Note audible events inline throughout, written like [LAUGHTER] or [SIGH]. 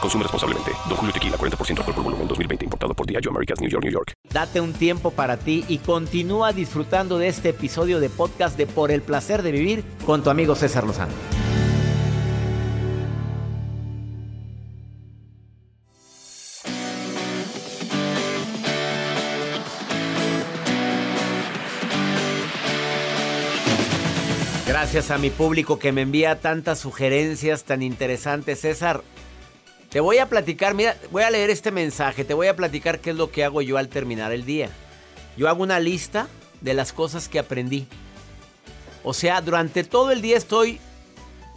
Consume responsablemente. Don Julio Tequila, 40% alcohol por volumen, 2020. Importado por Diageo Americas, New York, New York. Date un tiempo para ti y continúa disfrutando de este episodio de podcast de Por el Placer de Vivir con tu amigo César Lozano. Gracias a mi público que me envía tantas sugerencias tan interesantes, César. Te voy a platicar, mira, voy a leer este mensaje, te voy a platicar qué es lo que hago yo al terminar el día. Yo hago una lista de las cosas que aprendí. O sea, durante todo el día estoy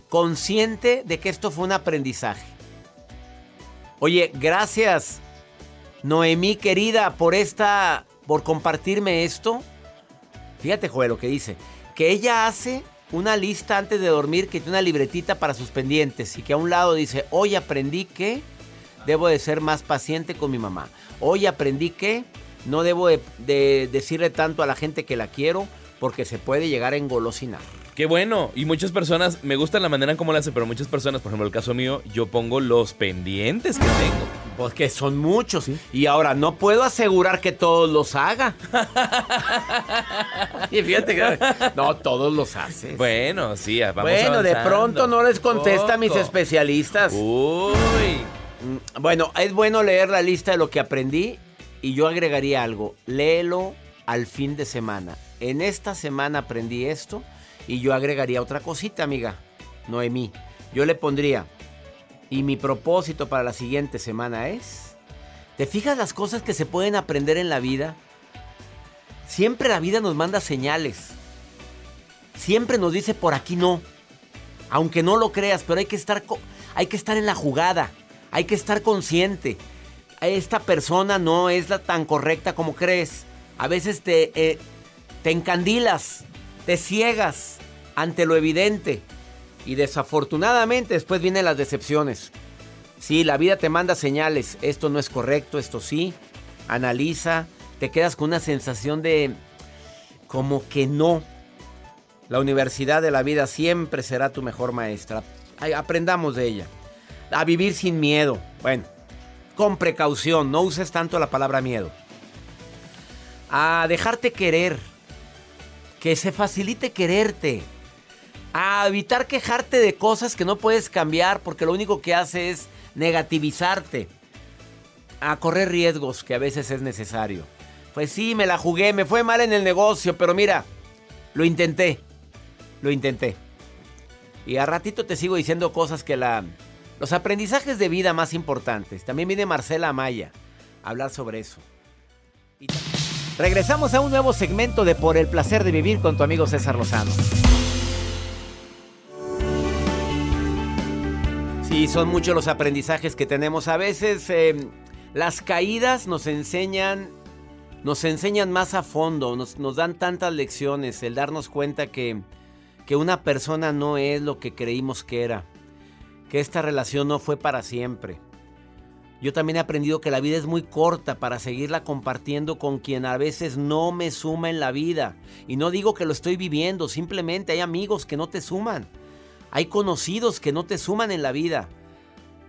consciente de que esto fue un aprendizaje. Oye, gracias Noemí querida por esta por compartirme esto. Fíjate, Joel, lo que dice, que ella hace una lista antes de dormir que tiene una libretita para sus pendientes y que a un lado dice, hoy aprendí que debo de ser más paciente con mi mamá. Hoy aprendí que no debo de, decirle tanto a la gente que la quiero porque se puede llegar a engolosinar. Qué bueno. Y muchas personas, me gusta la manera en cómo lo hace, pero muchas personas, por ejemplo, el caso mío, yo pongo los pendientes que tengo. Pues que son muchos. Y ahora no puedo asegurar que todos los haga. [LAUGHS] y fíjate que no todos los haces. Bueno, sí, vamos Bueno, de pronto no les contesta a mis especialistas. Uy. Mm, bueno, es bueno leer la lista de lo que aprendí y yo agregaría algo. Léelo al fin de semana. En esta semana aprendí esto y yo agregaría otra cosita, amiga. Noemí. Yo le pondría, y mi propósito para la siguiente semana es, ¿te fijas las cosas que se pueden aprender en la vida? Siempre la vida nos manda señales. Siempre nos dice por aquí no. Aunque no lo creas, pero hay que estar, hay que estar en la jugada. Hay que estar consciente. Esta persona no es la tan correcta como crees. A veces te, eh, te encandilas, te ciegas ante lo evidente. Y desafortunadamente después vienen las decepciones. Sí, la vida te manda señales. Esto no es correcto, esto sí. Analiza. Te quedas con una sensación de como que no. La universidad de la vida siempre será tu mejor maestra. Aprendamos de ella. A vivir sin miedo. Bueno, con precaución. No uses tanto la palabra miedo. A dejarte querer. Que se facilite quererte a evitar quejarte de cosas que no puedes cambiar porque lo único que hace es negativizarte, a correr riesgos que a veces es necesario. Pues sí, me la jugué, me fue mal en el negocio, pero mira, lo intenté, lo intenté. Y a ratito te sigo diciendo cosas que la... Los aprendizajes de vida más importantes. También viene Marcela Amaya a hablar sobre eso. Regresamos a un nuevo segmento de Por el placer de vivir con tu amigo César Lozano. Sí, son muchos los aprendizajes que tenemos. A veces eh, las caídas nos enseñan, nos enseñan más a fondo, nos, nos dan tantas lecciones, el darnos cuenta que, que una persona no es lo que creímos que era, que esta relación no fue para siempre. Yo también he aprendido que la vida es muy corta para seguirla compartiendo con quien a veces no me suma en la vida. Y no digo que lo estoy viviendo, simplemente hay amigos que no te suman. Hay conocidos que no te suman en la vida.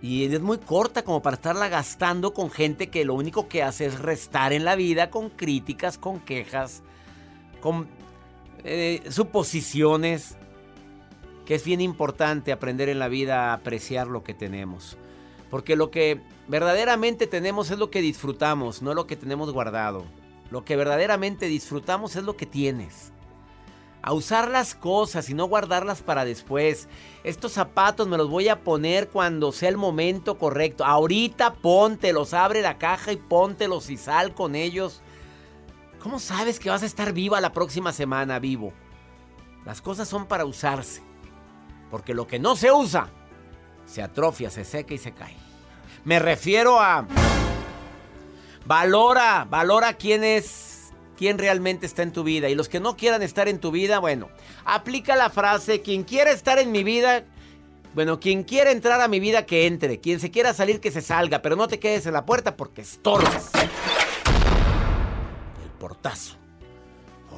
Y es muy corta como para estarla gastando con gente que lo único que hace es restar en la vida con críticas, con quejas, con eh, suposiciones. Que es bien importante aprender en la vida a apreciar lo que tenemos. Porque lo que verdaderamente tenemos es lo que disfrutamos, no lo que tenemos guardado. Lo que verdaderamente disfrutamos es lo que tienes. A usar las cosas y no guardarlas para después. Estos zapatos me los voy a poner cuando sea el momento correcto. Ahorita póntelos, abre la caja y póntelos y sal con ellos. ¿Cómo sabes que vas a estar viva la próxima semana, vivo? Las cosas son para usarse. Porque lo que no se usa, se atrofia, se seca y se cae. Me refiero a... Valora, valora quién es, quién realmente está en tu vida. Y los que no quieran estar en tu vida, bueno, aplica la frase, quien quiera estar en mi vida, bueno, quien quiera entrar a mi vida, que entre. Quien se quiera salir, que se salga. Pero no te quedes en la puerta porque estorbas. El portazo.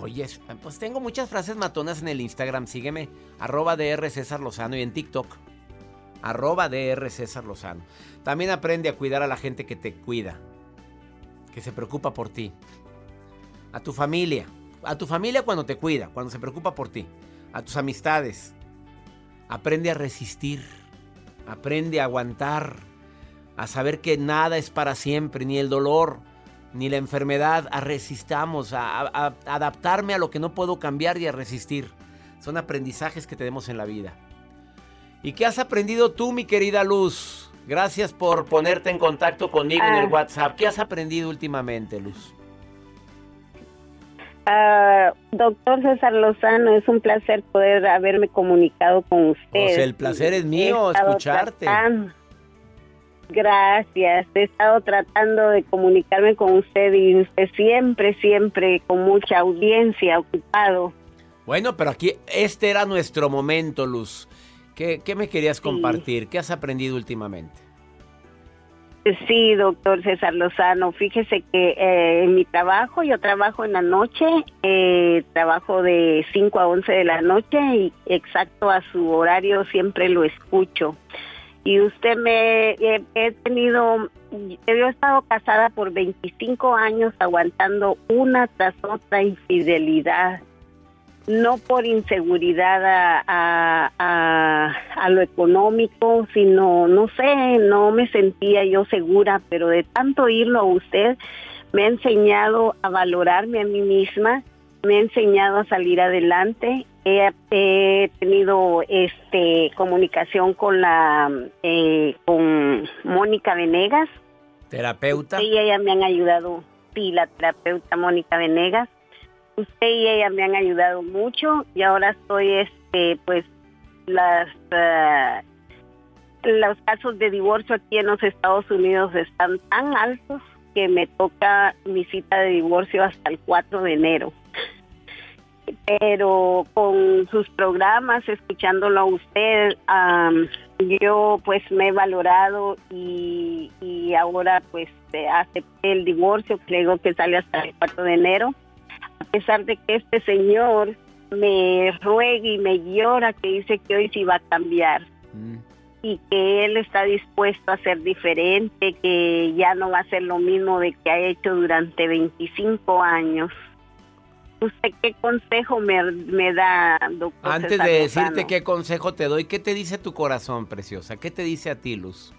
Oye, pues tengo muchas frases matonas en el Instagram. Sígueme, arroba DR César Lozano y en TikTok. Arroba DR César Lozano. También aprende a cuidar a la gente que te cuida que se preocupa por ti. A tu familia. A tu familia cuando te cuida, cuando se preocupa por ti. A tus amistades. Aprende a resistir. Aprende a aguantar. A saber que nada es para siempre, ni el dolor, ni la enfermedad. A resistamos, a, a adaptarme a lo que no puedo cambiar y a resistir. Son aprendizajes que tenemos en la vida. ¿Y qué has aprendido tú, mi querida Luz? Gracias por ponerte en contacto conmigo en el ah. WhatsApp. ¿Qué has aprendido últimamente, Luz? Ah, doctor César Lozano, es un placer poder haberme comunicado con usted. Pues el placer es mío, escucharte. Gracias, he estado tratando de comunicarme con usted y usted siempre, siempre con mucha audiencia, ocupado. Bueno, pero aquí este era nuestro momento, Luz. ¿Qué, me querías compartir? ¿Qué has aprendido últimamente? Sí, doctor César Lozano. Fíjese que eh, en mi trabajo, yo trabajo en la noche, eh, trabajo de 5 a 11 de la noche y exacto a su horario siempre lo escucho. Y usted me he tenido, yo he estado casada por 25 años aguantando una tras otra infidelidad no por inseguridad a, lo económico, sino, no sé, no me sentía yo segura, pero de tanto oírlo a usted, me ha enseñado a valorarme a mí misma, me ha enseñado a salir adelante. He, tenido este comunicación con la eh, con Mónica Venegas, terapeuta. Y ella me han ayudado, sí, la terapeuta Mónica Venegas usted y ella me han ayudado mucho y ahora estoy, este, pues, las eh, los casos de divorcio aquí en los Estados Unidos están tan altos que me toca mi cita de divorcio hasta el 4 de enero. Pero con sus programas, escuchándolo a usted, yo pues me he valorado y, y ahora pues acepté el divorcio, creo que sale hasta el 4 de enero pesar de que este señor me ruega y me llora que dice que hoy sí va a cambiar mm. y que él está dispuesto a ser diferente, que ya no va a ser lo mismo de que ha hecho durante 25 años. ¿Usted qué consejo me, da, doctor? Antes de decirte qué consejo te doy, ¿qué te dice tu corazón, preciosa? ¿Qué te dice a ti, Luz?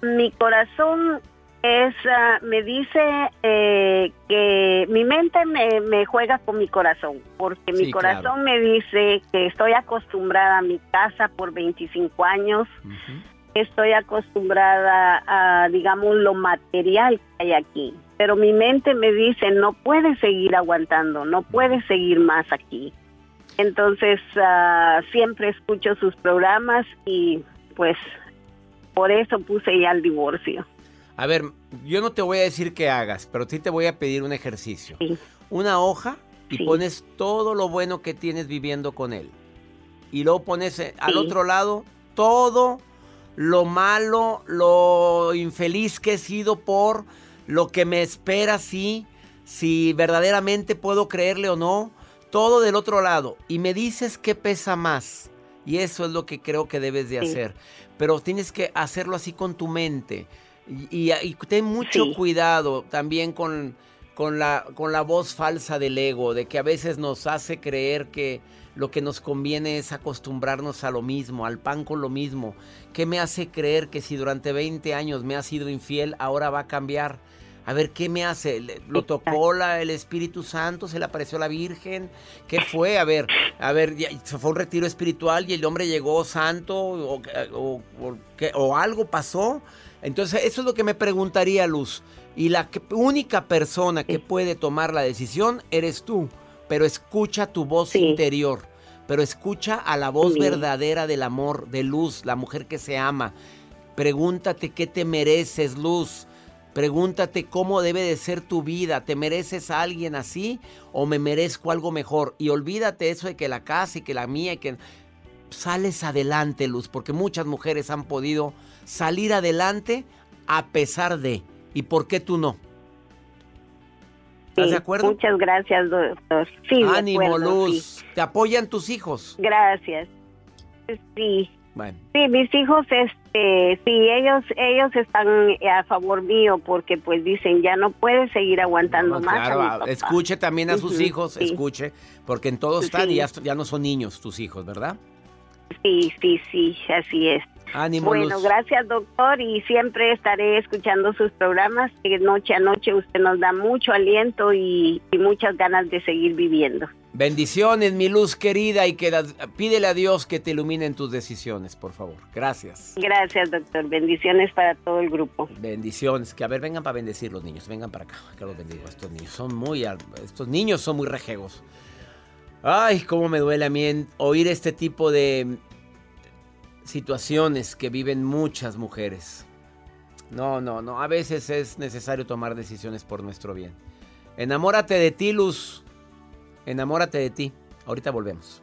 Mi corazón es, ah, me dice eh, que mi mente me, juega con mi corazón, porque mi corazón me dice que estoy acostumbrada a mi casa por 25 años, estoy acostumbrada a, digamos, lo material que hay aquí, pero mi mente me dice, no puedes seguir aguantando, no puedes seguir más aquí. Entonces, ah, siempre escucho sus programas y pues por eso puse ya el divorcio. A ver, yo no te voy a decir que hagas, pero sí te voy a pedir un ejercicio. Una hoja y pones todo lo bueno que tienes viviendo con él. Y luego pones eh, al otro lado todo lo malo, lo infeliz que he sido por lo que me espera, sí, si verdaderamente puedo creerle o no, todo del otro lado. Y me dices qué pesa más. Y eso es lo que creo que debes de hacer. Pero tienes que hacerlo así con tu mente. Y, ten mucho cuidado también con, con, la, con la voz falsa del ego, de que a veces nos hace creer que lo que nos conviene es acostumbrarnos a lo mismo, al pan con lo mismo. ¿Qué me hace creer que si durante 20 años me ha sido infiel, ahora va a cambiar? A ver, ¿qué me hace? ¿Le- ¿Lo tocó la, el Espíritu Santo? ¿Se le apareció la Virgen? ¿Qué fue? A ver, a ver, se fue un retiro espiritual y el hombre llegó santo o, o- o- ¿qué? ¿O algo pasó. Entonces, eso es lo que me preguntaría, Luz. Y la que- única persona que puede tomar la decisión eres tú. Pero escucha tu voz Sí. interior. Pero escucha a la voz verdadera del amor, de Luz, la mujer que se ama. Pregúntate qué te mereces, Luz. Pregúntate cómo debe de ser tu vida. ¿Te mereces a alguien así o me merezco algo mejor? Y olvídate eso de que la casa y que la mía y que sales adelante, Luz, porque muchas mujeres han podido salir adelante a pesar de. ¿Y por qué tú no? ¿Estás Sí, de acuerdo? Muchas gracias, doctor. Sí, Ánimo, acuerdo, Luz. sí. ¿Te apoyan tus hijos? Gracias. Sí, Bueno, sí, mis hijos, este, sí, ellos, ellos están a favor mío porque pues dicen ya no puedes seguir aguantando no, más. claro, a mi papá". escuche también a sus hijos, sí. escuche, porque en todos están y ya, ya no son niños tus hijos, ¿verdad? Sí, sí, sí, así es. Ánimo, Bueno, Luz. gracias doctor y siempre estaré escuchando sus programas. Que noche a noche usted nos da mucho aliento y, y muchas ganas de seguir viviendo. Bendiciones, mi luz querida, y que pídele a Dios que te ilumine en tus decisiones, por favor. Gracias. Gracias doctor. Bendiciones para todo el grupo. Bendiciones. Que a ver, vengan para bendecir los niños. Vengan para acá. Que los bendigo. Estos niños son muy. Estos niños son muy rejegos. Ay, cómo me duele a mí oír este tipo de situaciones que viven muchas mujeres. No, no, no. A veces es necesario tomar decisiones por nuestro bien. Enamórate de ti, Luz. Enamórate de ti. Ahorita volvemos.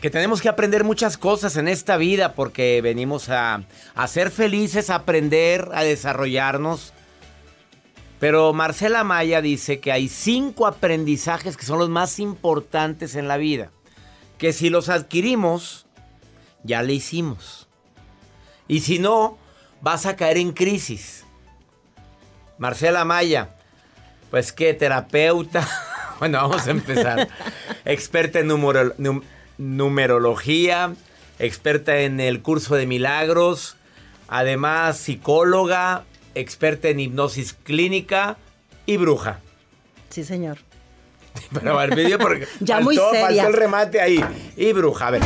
que tenemos que aprender muchas cosas en esta vida porque venimos a, a ser felices, a aprender, a desarrollarnos. Pero Marcela Maya dice que hay cinco aprendizajes que son los más importantes en la vida. Que si los adquirimos, ya le hicimos. Y si no, vas a caer en crisis. Marcela Maya, pues qué terapeuta. [LAUGHS] Bueno, vamos a empezar. [LAUGHS] experta en numero- num- numerología, experta en el curso de milagros, además psicóloga, experta en hipnosis clínica y bruja. Sí, señor. [LAUGHS] Pero al medio porque [LAUGHS] Ya muy seria. faltó el remate ahí. Y bruja, a ver.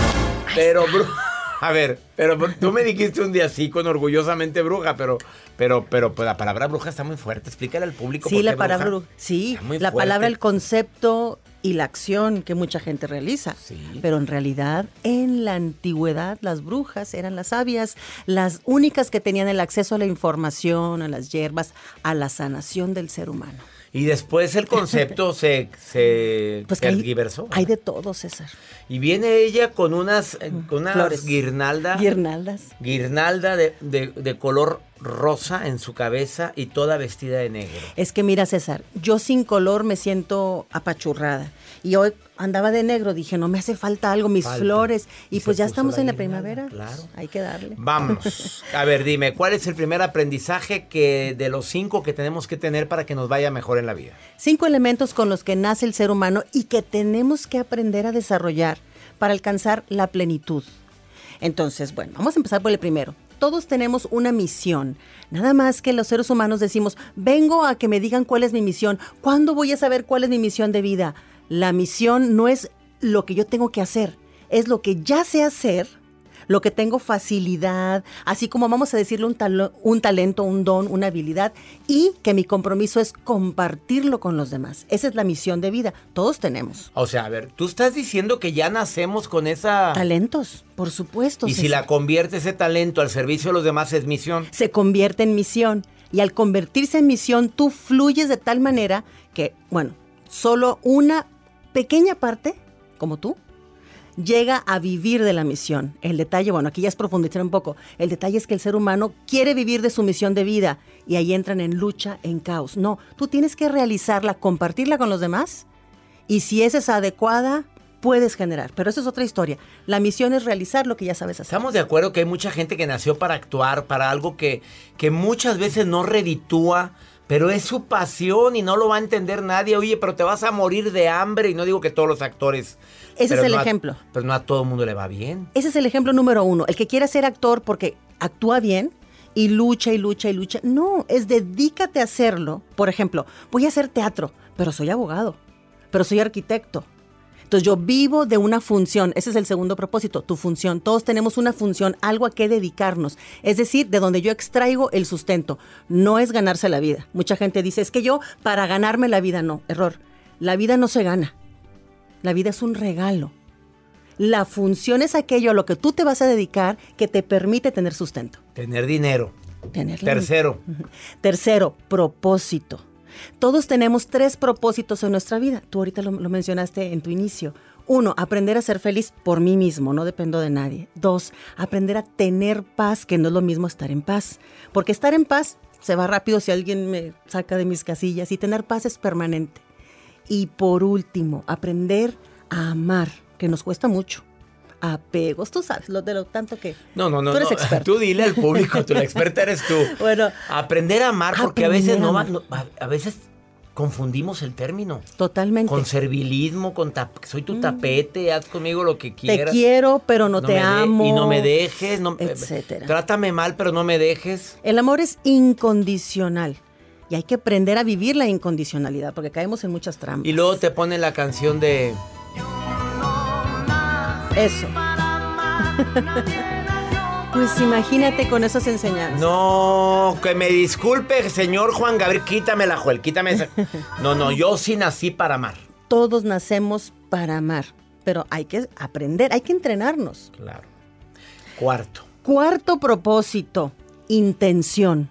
Pero bruja. [LAUGHS] A ver, pero tú me dijiste un día sí con orgullosamente bruja, pero, pero, pero pues, la palabra bruja está muy fuerte. Explícale al público Sí, por la qué palabra, bruja. bru- sí, la fuerte. palabra, el concepto y la acción que mucha gente realiza. Sí. Pero en realidad, en la antigüedad, las brujas eran las sabias, las únicas que tenían el acceso a la información, a las hierbas, a la sanación del ser humano. Y después el concepto [LAUGHS] se, se Pues hay, de todo, César. Y viene ella con unas, eh, con unas Flores. guirnalda. Guirnaldas. guirnalda de, de- de color rosa en su cabeza y toda vestida de negro. Es que mira, César, yo sin color me siento apachurrada. Y hoy andaba de negro, dije, no me hace falta algo, mis Falta. flores. Y Y, pues ya estamos la en la primavera. claro. hay que darle. Vámonos. [LAUGHS] A ver, dime, ¿cuál es el primer aprendizaje que de los cinco que tenemos que tener para que nos vaya mejor en la vida? Cinco elementos con los que nace el ser humano y que tenemos que aprender a desarrollar para alcanzar la plenitud. Entonces, bueno, vamos a empezar por el primero. Todos tenemos una misión. Nada más que los seres humanos decimos, vengo a que me digan cuál es mi misión. ¿Cuándo voy a saber cuál es mi misión de vida? La misión no es lo que yo tengo que hacer, es lo que ya sé hacer, lo que tengo facilidad, así como vamos a decirle un, talo- un talento, un don, una habilidad, y que mi compromiso es compartirlo con los demás. Esa es la misión de vida. Todos tenemos. O sea, a ver, tú estás diciendo que ya nacemos con esa... Talentos, por supuesto. Y si la convierte ese talento al servicio de los demás es misión. se convierte en misión. Y al convertirse en misión, tú fluyes de tal manera que, bueno, solo una pequeña parte, como tú, llega a vivir de la misión. El detalle, bueno, aquí ya es profundizar un poco. El detalle es que el ser humano quiere vivir de su misión de vida y ahí entran en lucha, en caos. No, tú tienes que realizarla, compartirla con los demás y si esa es adecuada, puedes generar. Pero eso es otra historia. La misión es realizar lo que ya sabes hacer. Estamos de acuerdo que hay mucha gente que nació para actuar, para algo que, que muchas veces no reditúa, pero es su pasión y no lo va a entender nadie. Oye, pero te vas a morir de hambre y no digo que todos los actores... Ese es el no a- ejemplo. pero no a todo el mundo le va bien. Ese es el ejemplo número uno. El que quiere ser actor porque actúa bien y lucha y lucha y lucha. No, es dedícate a hacerlo. Por ejemplo, voy a hacer teatro, pero soy abogado, pero soy arquitecto. Entonces yo vivo de una función. Ese es el segundo propósito, tu función. Todos tenemos una función, algo a qué dedicarnos. Es decir, de donde yo extraigo el sustento. No es ganarse la vida. Mucha gente dice, es que yo para ganarme la vida no. Error. La vida no se gana. La vida es un regalo. La función es aquello a lo que tú te vas a dedicar que te permite tener sustento. Tener dinero. Tener Tercero, Tercero, propósito. Todos tenemos tres propósitos en nuestra vida. Tú ahorita lo, mencionaste en tu inicio. Uno, aprender a ser feliz por mí mismo, no dependo de nadie. Dos, aprender a tener paz, que no es lo mismo estar en paz. Porque estar en paz se va rápido si alguien me saca de mis casillas y tener paz es permanente. Y por último, aprender a amar, que nos cuesta mucho. Apegos, tú sabes, lo de lo tanto que... No, no, no. Tú eres no. experto. Tú dile al público, [LAUGHS] tú la experta eres tú. Bueno, Aprender a amar, porque a veces no no- a, veces confundimos el término. totalmente. Con servilismo, con soy tu tapete, haz conmigo lo que te quieras. quiero, pero no, te amo. Y no me dejes, no, eh, etcétera. Trátame mal, pero no me dejes. El amor es incondicional. Y hay que aprender a vivir la incondicionalidad, porque caemos en muchas trampas. Y luego te pone la canción de Eso. [LAUGHS] pues imagínate con esas enseñanzas. No, que me disculpe, señor Juan Gabriel, quítame la Joel, quítame esa. No, no, yo sí nací para amar. Todos nacemos para amar, pero hay que aprender, hay que entrenarnos. Claro. Cuarto. Cuarto propósito, intención.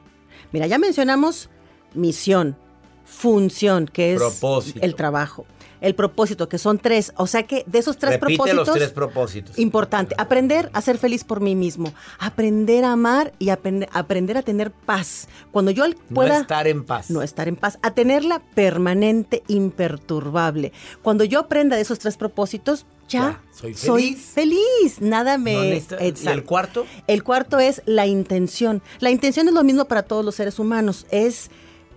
Mira, ya mencionamos misión, función, que es Propósito. el trabajo. El propósito, que son tres. O sea que de esos tres Repite propósitos. los tres propósitos. Importante, aprender a ser feliz por mí mismo, aprender a amar y aprender, aprender a tener paz. Cuando yo pueda no estar en paz. no estar en paz, a tenerla permanente, imperturbable. Cuando yo aprenda de esos tres propósitos, ya, Ya, soy soy feliz. feliz. Nada me... No ¿Y el cuarto? El cuarto es la intención. La intención es lo mismo para todos los seres humanos. Es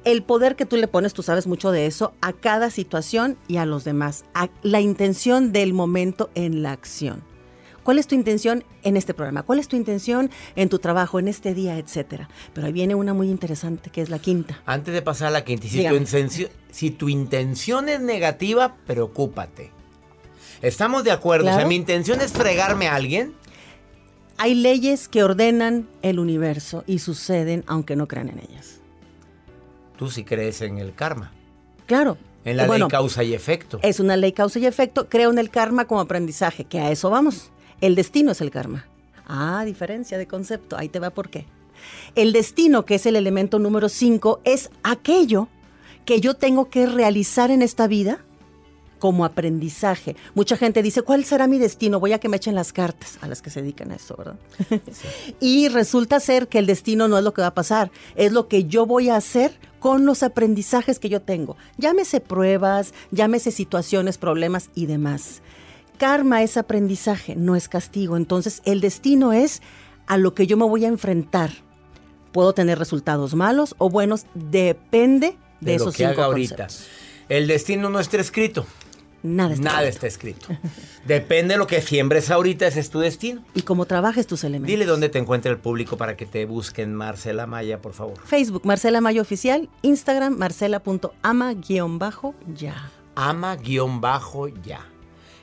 el poder que tú le pones, tú sabes mucho de eso, a cada situación y a los demás. A la intención del momento en la acción. ¿Cuál es tu intención en este programa? ¿Cuál es tu intención en tu trabajo, en este día, etcétera? Pero ahí viene una muy interesante, que es la quinta. Antes de pasar a la quinta, si tu, intención, si tu intención es negativa, preocúpate. ¿Estamos de acuerdo? O sea, mi intención es fregarme a alguien. Hay leyes que ordenan el universo y suceden aunque no crean en ellas. Tú sí crees en el karma, Claro. en la bueno, ley causa y efecto. Es una ley causa y efecto. Creo en el karma como aprendizaje, que a eso vamos. El destino es el karma. Ah, diferencia de concepto. Ahí te va por qué. El destino, que es el elemento número 5, es aquello que yo tengo que realizar en esta vida como aprendizaje. Mucha gente dice, ¿cuál será mi destino? Voy a que me echen las cartas a las que se dedican a eso, ¿verdad? [LAUGHS] y resulta ser que el destino no es lo que va a pasar, es lo que yo voy a hacer con los aprendizajes que yo tengo. Llámese pruebas, llámese situaciones, problemas y demás. Karma es aprendizaje, no es castigo. Entonces el destino es a lo que yo me voy a enfrentar. Puedo tener resultados malos o buenos, depende de, esos lo que haga ahorita. El destino no está escrito. Nada está, Nada está escrito. Depende de lo que siembres ahorita, ese es tu destino. Y cómo trabajes tus elementos. Dile dónde te encuentra el público para que te busquen Marcela Maya, por favor. Facebook, Marcela Maya Oficial. Instagram, marcela.ama-ya. Ama-ya.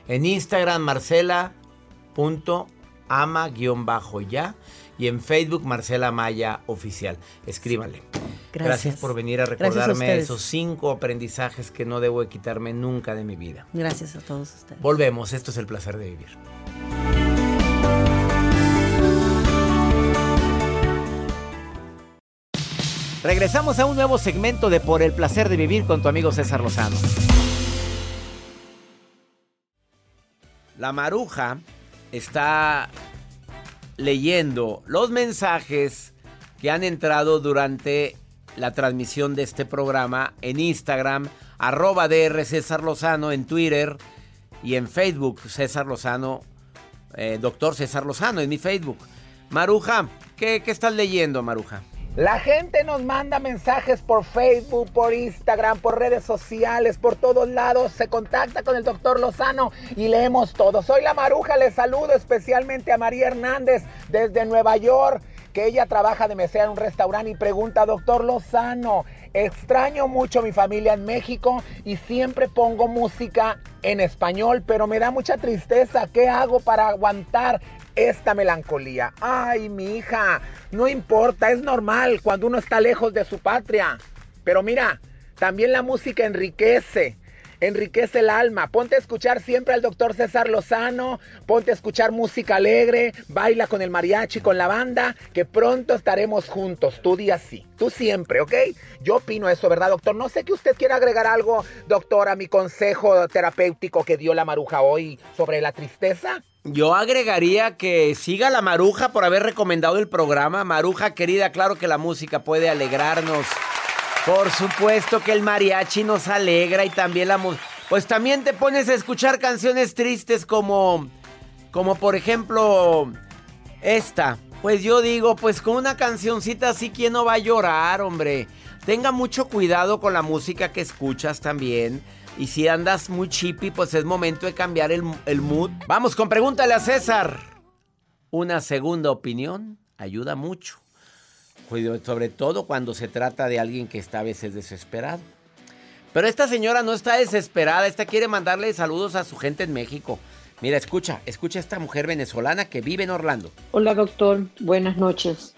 En Instagram, marcela.ama-ya. Y en Facebook, Marcela Maya Oficial. Escríbale. Gracias. por venir a recordarme esos cinco aprendizajes que no debo quitarme nunca de mi vida. Gracias a todos ustedes. Volvemos. Esto es el placer de vivir. Regresamos a un nuevo segmento de Por el placer de vivir con tu amigo César Lozano. La maruja está leyendo los mensajes que han entrado durante la transmisión de este programa en Instagram, arroba DR César Lozano, en Twitter y en Facebook, César Lozano, eh, doctor César Lozano, en mi Facebook. Maruja, ¿qué, ¿qué estás leyendo, Maruja? La gente nos manda mensajes por Facebook, por Instagram, por redes sociales, por todos lados. Se contacta con el doctor Lozano y leemos todo. Soy la Maruja, les saludo especialmente a María Hernández desde Nueva York, que ella trabaja de mesera en un restaurante y pregunta, doctor Lozano, extraño mucho a mi familia en México y siempre pongo música en español, pero me da mucha tristeza. ¿Qué hago para aguantar esta melancolía. Ay, mi hija, no importa, es normal cuando uno está lejos de su patria. Pero mira, también la música enriquece enriquece el alma. Ponte a escuchar siempre al doctor César Lozano, ponte a escuchar música alegre, baila con el mariachi, con la banda, que pronto estaremos juntos, tú día sí, tú siempre, ¿ok? Yo opino eso, ¿verdad, doctor? No sé que usted quiera agregar algo, doctor, a mi consejo terapéutico que dio la maruja hoy sobre la tristeza. Yo agregaría que siga la Maruja por haber recomendado el programa. Maruja querida, claro que la música puede alegrarnos. Por supuesto que el mariachi nos alegra y también la música. Pues también te pones a escuchar canciones tristes como, como por ejemplo esta. Pues yo digo, pues con una cancioncita así, ¿quién no va a llorar, hombre? Tenga mucho cuidado con la música que escuchas también. Y si andas muy chippy, pues es momento de cambiar el, el mood. Vamos con pregúntale a César. Una segunda opinión ayuda mucho sobre todo cuando se trata de alguien que está a veces desesperado. Pero esta señora no está desesperada, esta quiere mandarle saludos a su gente en México. Mira, escucha, escucha a esta mujer venezolana que vive en Orlando. Hola doctor, buenas noches.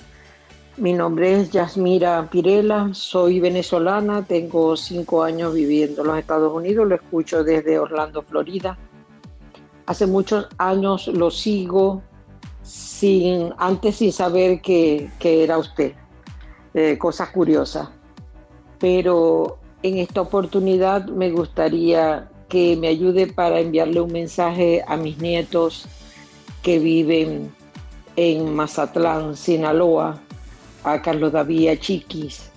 Mi nombre es Yasmira Pirela, soy venezolana, tengo cinco años viviendo en los Estados Unidos, lo escucho desde Orlando, Florida. Hace muchos años lo sigo, sin, antes sin saber que, que era usted. Eh, cosas curiosas. Pero en esta oportunidad me gustaría que me ayude para enviarle un mensaje a mis nietos que viven en Mazatlán, Sinaloa, a Carlos David Chiquis,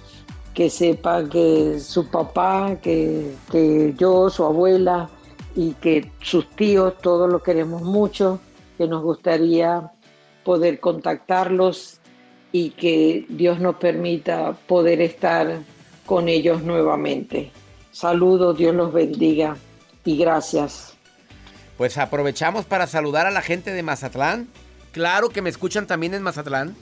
que sepa que su papá, que, que yo, su abuela y que sus tíos, todos lo queremos mucho, que nos gustaría poder contactarlos y que Dios nos permita poder estar con ellos nuevamente. Saludos, Dios los bendiga y gracias. Pues aprovechamos para saludar a la gente de Mazatlán. Claro que me escuchan también en Mazatlán.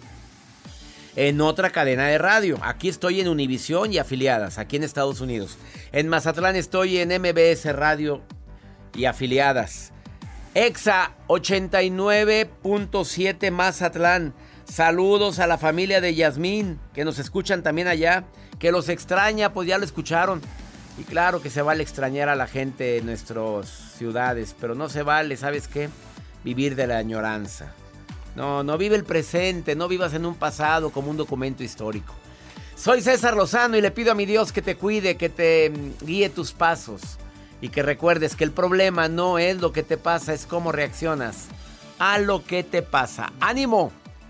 En otra cadena de radio. Aquí estoy en Univisión y afiliadas, aquí en Estados Unidos. En Mazatlán estoy en MBS Radio y afiliadas. EXA 89.7 Mazatlán. Saludos a la familia de Yasmín, que nos escuchan también allá, que los extraña, pues ya lo escucharon. Y claro que se vale extrañar a la gente de nuestras ciudades, pero no se vale, ¿sabes qué? Vivir de la añoranza. No, no vive el presente, no vivas en un pasado como un documento histórico. Soy César Lozano y le pido a mi Dios que te cuide, que te mm, guíe tus pasos, Y que recuerdes que el problema no es lo que te pasa, es cómo reaccionas a lo que te pasa. ¡Ánimo!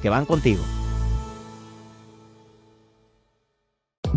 que van contigo.